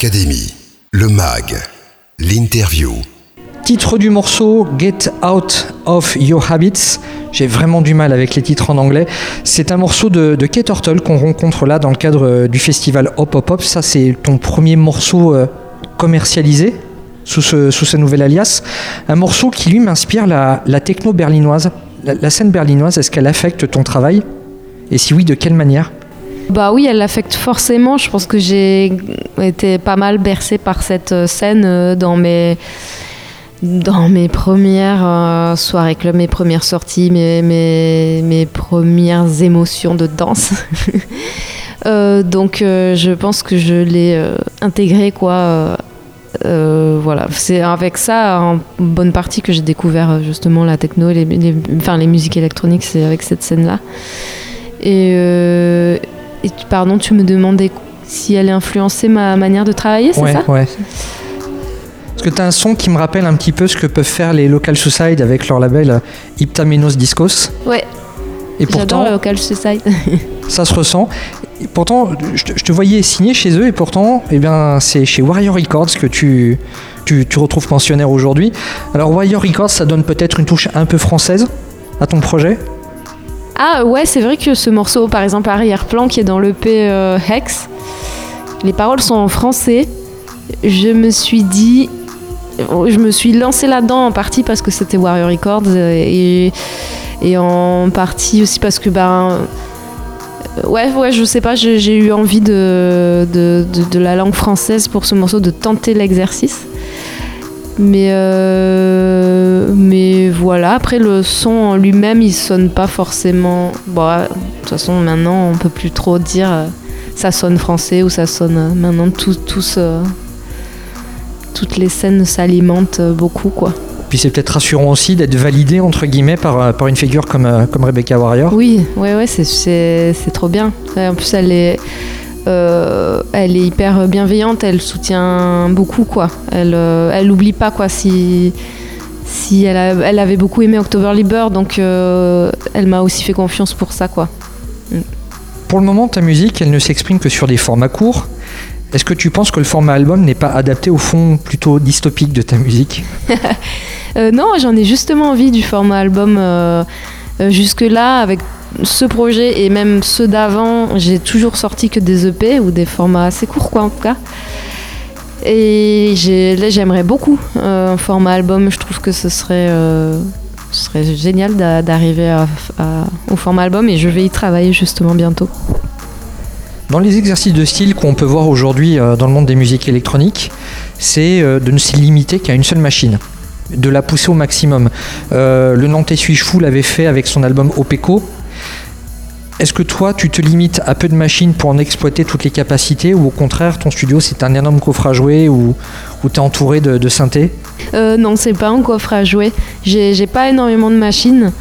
S1: Academy, le mag, l'interview.
S2: Titre du morceau Get Out of Your Habits. J'ai vraiment du mal avec les titres en anglais. C'est un morceau de, de Kate Turtle qu'on rencontre là dans le cadre euh, du festival Hop Hop Hop. Ça, c'est ton premier morceau euh, commercialisé sous ce, sous ce nouvel alias. Un morceau qui lui m'inspire la, la techno berlinoise. La, la scène berlinoise, est-ce qu'elle affecte ton travail? Et si oui, de quelle manière?
S4: Bah oui, elle l'affecte forcément. Je pense que j'ai été pas mal bercée par cette euh, scène euh, dans mes dans mes premières euh, soirées club, mes premières sorties, mes, mes, mes premières émotions de danse. Donc je pense que je l'ai intégré quoi. voilà, c'est avec ça en bonne partie que j'ai découvert justement la techno, les, les- enfin les musiques électroniques, c'est avec cette scène-là. Et, et pardon, tu me demandais si elle a influencé ma manière de travailler, c'est
S2: ouais,
S4: ça
S2: ouais. Parce que tu as un son qui me rappelle un petit peu ce que peuvent faire les Local Suicide avec leur label euh, Iptamenos Discos.
S4: Ouais,
S2: Et pourtant,
S4: le Local Suicide.
S2: ça se ressent. Et pourtant, je te, je te voyais signer chez eux et pourtant, eh bien, c'est chez Warrior Records que tu, tu, tu retrouves pensionnaire aujourd'hui. Alors Warrior Records, ça donne peut-être une touche un peu française à ton projet?
S4: Ah ouais, c'est vrai que ce morceau, par exemple, Arrière-plan, qui est dans l'EP euh, Hex, les paroles sont en français. Je me suis dit, je me suis lancée là-dedans en partie parce que c'était Warrior Records euh, et, en partie aussi parce que ben euh, ouais ouais je sais pas j'ai eu envie de la langue française pour ce morceau de tenter l'exercice mais euh, mais voilà après le son en lui-même il sonne pas forcément bon de toute façon maintenant on peut plus trop dire euh, ça sonne français ou ça sonne euh, maintenant tout, tous euh, toutes les scènes s'alimentent beaucoup quoi
S2: Puis c'est peut-être rassurant aussi d'être validé entre guillemets par, par une figure comme, comme Rebecca Warrior.
S4: Oui, ouais, ouais, c'est- trop bien. En plus, elle est, euh, elle est hyper bienveillante, elle soutient beaucoup, quoi. Elle, euh, elle oublie pas, quoi. Si, si elle, a- elle avait beaucoup aimé October Liber, donc euh, elle m'a aussi fait confiance pour ça, quoi.
S2: Pour le moment, ta musique, elle ne s'exprime que sur des formats courts. Est-ce que tu penses que le format album n'est pas adapté au fond plutôt dystopique de ta musique
S4: Euh, non, j'en ai justement envie du format album. Jusque-là, avec ce projet et même ceux d'avant, j'ai toujours sorti que des EP ou des formats assez courts, quoi, en tout cas. Et là, j'aimerais beaucoup euh, un format album. Je trouve que ce serait, euh, génial d'a- d'arriver au format album et je vais y travailler justement bientôt.
S2: Dans les exercices de style qu'on peut voir aujourd'hui euh, dans le monde des musiques électroniques, c'est de ne se limiter qu'à une seule machine, de la pousser au maximum. Le Nantais Suis Fou l'avait fait avec son album Opeco. Est-ce que toi, tu te limites à peu de machines pour en exploiter toutes les capacités ou au contraire, ton studio, c'est un énorme coffre à jouer ou, ou tu es entouré de, de synthés
S4: Euh, non, c'est pas un coffre à jouer. J'ai pas énormément de machines.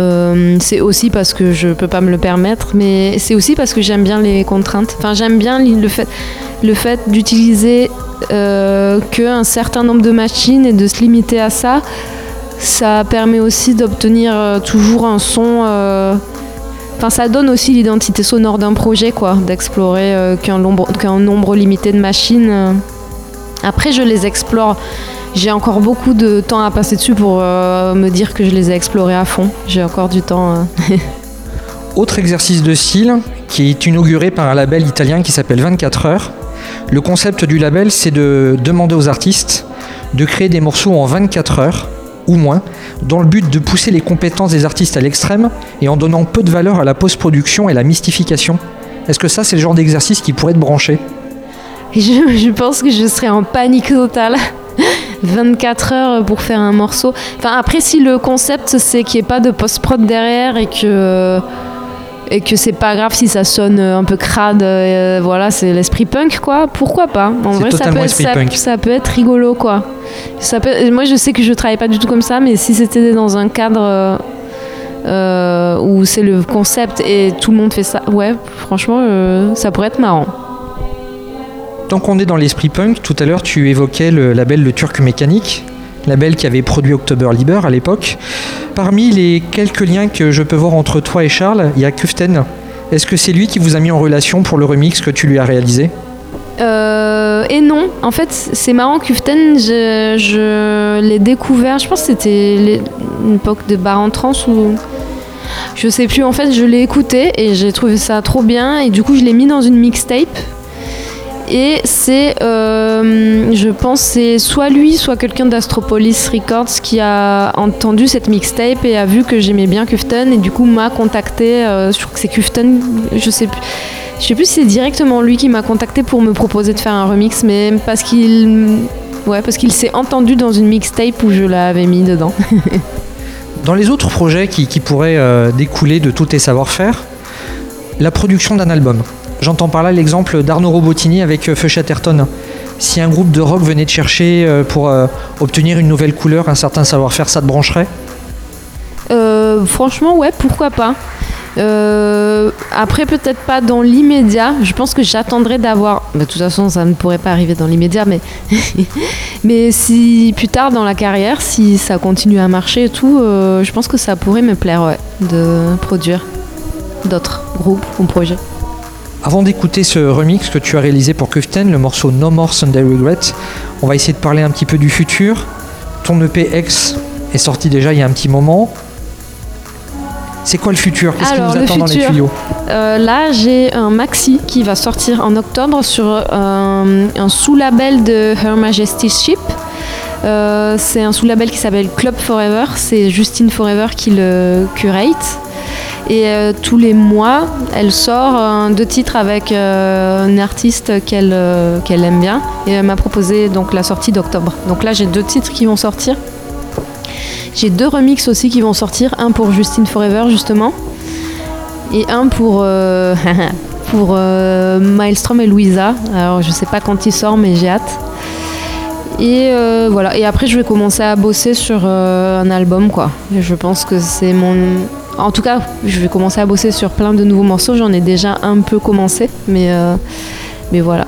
S4: Euh, c'est aussi parce que je peux pas me le permettre, mais c'est aussi parce que j'aime bien les contraintes. Enfin, j'aime bien li- le fait, le fait d'utiliser euh, qu'un certain nombre de machines et de se limiter à ça. Ça permet aussi d'obtenir euh, toujours un son. Enfin, ça donne aussi l'identité sonore d'un projet, quoi, d'explorer euh, qu'un nombre, limité de machines. euh. Après, je les explore. J'ai encore beaucoup de temps à passer dessus pour euh, me dire que je les ai explorés à fond. J'ai encore du temps.
S2: Autre exercice de style qui est inauguré par un label italien qui s'appelle 24 heures. Le concept du label, c'est de demander aux artistes de créer des morceaux en 24 heures ou moins, dans le but de pousser les compétences des artistes à l'extrême et en donnant peu de valeur à la post-production et la mystification. Est-ce que ça, c'est le genre d'exercice qui pourrait te brancher?
S4: Je, je pense que je serais en panique totale. 24 heures pour faire un morceau. Enfin, après, si le concept c'est qu'il n'y ait pas de post-prod derrière et que. Et que c'est pas grave si ça sonne un peu crade, euh, voilà, c'est l'esprit punk quoi. Pourquoi pas? En vrai, ça peut, être, ça, ça peut être rigolo quoi. Moi, je sais que je travaille pas du tout comme ça, mais si c'était dans un cadre euh, euh, où c'est le concept et tout le monde fait ça, ouais, franchement, euh, ça pourrait être marrant.
S2: Tant qu'on est dans l'esprit punk, tout à l'heure tu évoquais le label Le Turc Mécanique, label qui avait produit October Liber à l'époque. Parmi les quelques liens que je peux voir entre toi et Charles, il y a Kuften. Est-ce que c'est lui qui vous a mis en relation pour le remix que tu lui as réalisé?
S4: Euh, et non, en fait, c'est marrant, Kuften, je, l'ai découvert, je pense que c'était une époque de bar en trans ou. Je sais plus, en fait, je l'ai écouté et j'ai trouvé ça trop bien, et du coup, je l'ai mis dans une mixtape. Et c'est, euh, je pense, c'est soit lui, soit quelqu'un d'Astropolis Records qui a entendu cette mixtape et a vu que j'aimais bien Kuften et du coup m'a contacté. Je crois que c'est Kuften, je sais plus. Je sais plus si c'est directement lui qui m'a contacté pour me proposer de faire un remix, mais parce qu'il, ouais, parce qu'il s'est entendu dans une mixtape où je l'avais mis dedans.
S2: dans les autres projets qui, pourraient euh, découler de tous tes savoir-faire, la production d'un album. J'entends par là l'exemple d'Arnaud Robotini avec euh, Feu Chatterton. Si un groupe de rock venait de chercher euh, pour euh, obtenir une nouvelle couleur, un certain savoir-faire, ça te brancherait?
S4: Franchement, ouais, pourquoi pas. Après, peut-être pas dans l'immédiat. Je pense que j'attendrai d'avoir. Bah, de toute façon, ça ne pourrait pas arriver dans l'immédiat, mais mais si plus tard dans la carrière, si ça continue à marcher et tout, je pense que ça pourrait me plaire, ouais, de produire d'autres groupes ou projets.
S2: Avant d'écouter ce remix que tu as réalisé pour Kuften, le morceau No More Sunday Regret, on va essayer de parler un petit peu du futur. Ton EP X est sorti déjà il y a un petit moment. C'est quoi le futur? Qu'est-ce qui nous attend dans les tuyaux?
S4: euh, Là, j'ai un maxi qui va sortir en octobre sur euh, un sous-label de Her Majesty's Ship. Euh, c'est un sous-label qui s'appelle Club Forever. C'est Justine Forever qui le curate. Et euh, tous les mois, elle sort euh, deux titres avec euh, un artiste qu'elle aime bien. Et elle m'a proposé donc la sortie d'octobre. Donc là, j'ai deux titres qui vont sortir. J'ai deux remixes aussi qui vont sortir. Un pour Justine Forever, justement. Et un pour, pour Maelstrom et Louisa. Alors, je sais pas quand il sort, mais j'ai hâte. Et voilà. Et après, je vais commencer à bosser sur un album, quoi. Je pense que c'est mon en tout cas, je vais commencer à bosser sur plein de nouveaux morceaux. J'en ai déjà un peu commencé, mais, euh, mais voilà.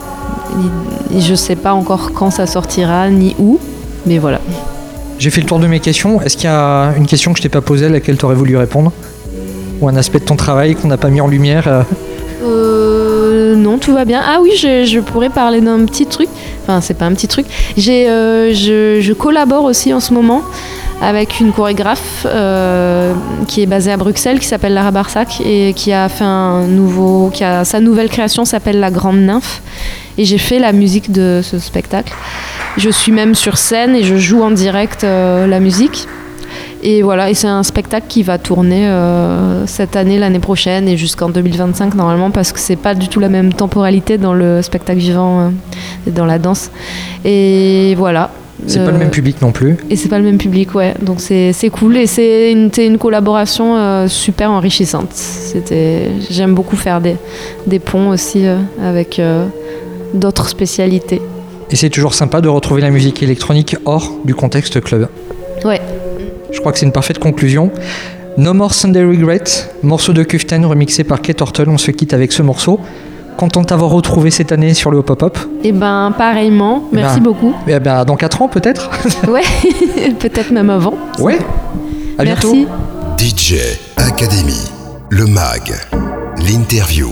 S4: je ne sais pas encore quand ça sortira ni où, mais voilà.
S2: J'ai fait le tour de mes questions. Est-ce qu'il y a une question que je t'ai pas posée à laquelle tu aurais voulu répondre Ou un aspect de ton travail qu'on n'a pas mis en lumière euh?
S4: Euh, non, tout va bien. Ah oui, je, pourrais parler d'un petit truc. Enfin, c'est pas un petit truc. je, je, collabore aussi en ce moment avec une chorégraphe euh, qui est basée à Bruxelles, qui s'appelle Lara Barsac et qui a fait un nouveau, qui a sa nouvelle création s'appelle La Grande Nymphe. Et j'ai fait la musique de ce spectacle. Je suis même sur scène et je joue en direct euh, la musique. Et voilà, et c'est un spectacle qui va tourner euh, cette année, l'année prochaine et jusqu'en 2025 normalement parce que c'est pas du tout la même temporalité dans le spectacle vivant et dans la danse. Et voilà,
S2: c'est pas le même public non plus.
S4: Et c'est pas le même public, ouais. Donc c'est cool et c'est une, une, collaboration euh, super enrichissante. J'aime beaucoup faire des, des ponts aussi euh, avec euh, d'autres spécialités.
S2: Et c'est toujours sympa de retrouver la musique électronique hors du contexte club.
S4: Ouais.
S2: Je crois que c'est une parfaite conclusion. No More Sunday Regret, morceau de Kuften remixé par Kate Horton. On se quitte avec ce morceau. Content de t'avoir retrouvé cette année sur le Hop-Hop.
S4: Eh ben, pareillement. Eh Merci
S2: ben,
S4: beaucoup.
S2: Eh ben, dans 4 ans, peut-être
S4: Ouais, peut-être même avant.
S2: Ouais. À bientôt.
S4: Merci.
S1: DJ Academy, le MAG, l'interview.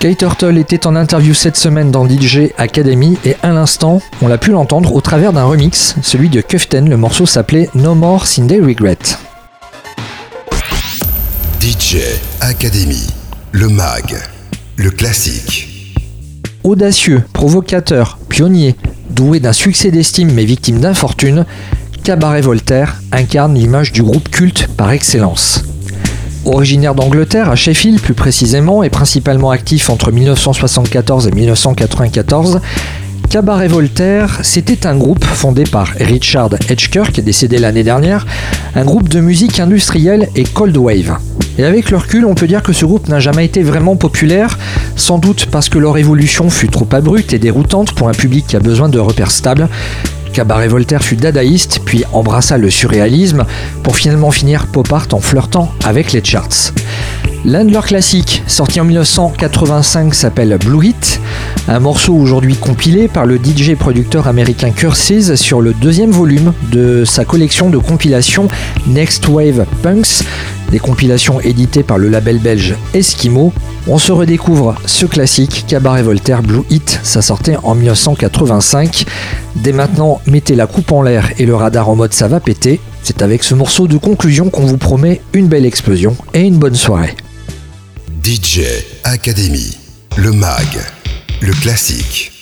S2: Kate Turtle était en interview cette semaine dans DJ Academy et à l'instant, on l'a pu l'entendre au travers d'un remix, celui de Kuften, le morceau s'appelait No More Cindy Regret.
S1: DJ Academy, le mag, le classique.
S2: Audacieux, provocateur, pionnier, doué d'un succès d'estime mais victime d'infortune, Cabaret Voltaire incarne l'image du groupe culte par excellence. Originaire d'Angleterre, à Sheffield plus précisément, et principalement actif entre 1974 et 1994, Cabaret Voltaire, c'était un groupe fondé par Richard est décédé l'année dernière, un groupe de musique industrielle et cold wave. Et avec le recul, on peut dire que ce groupe n'a jamais été vraiment populaire, sans doute parce que leur évolution fut trop abrupte et déroutante pour un public qui a besoin de repères stables, Cabaret Voltaire fut dadaïste, puis embrassa le surréalisme, pour finalement finir pop art en flirtant avec les charts. L'un de leurs classiques, sorti en 1985, s'appelle Blue Hit, un morceau aujourd'hui compilé par le DJ producteur américain Curses sur le deuxième volume de sa collection de compilations Next Wave Punks, des compilations éditées par le label belge Eskimo. On se redécouvre ce classique Cabaret Voltaire Blue Hit, ça sortait en 1985. Dès maintenant, mettez la coupe en l'air et le radar en mode ça va péter. C'est avec ce morceau de conclusion qu'on vous promet une belle explosion et une bonne soirée.
S1: DJ Academy, le mag, le classique.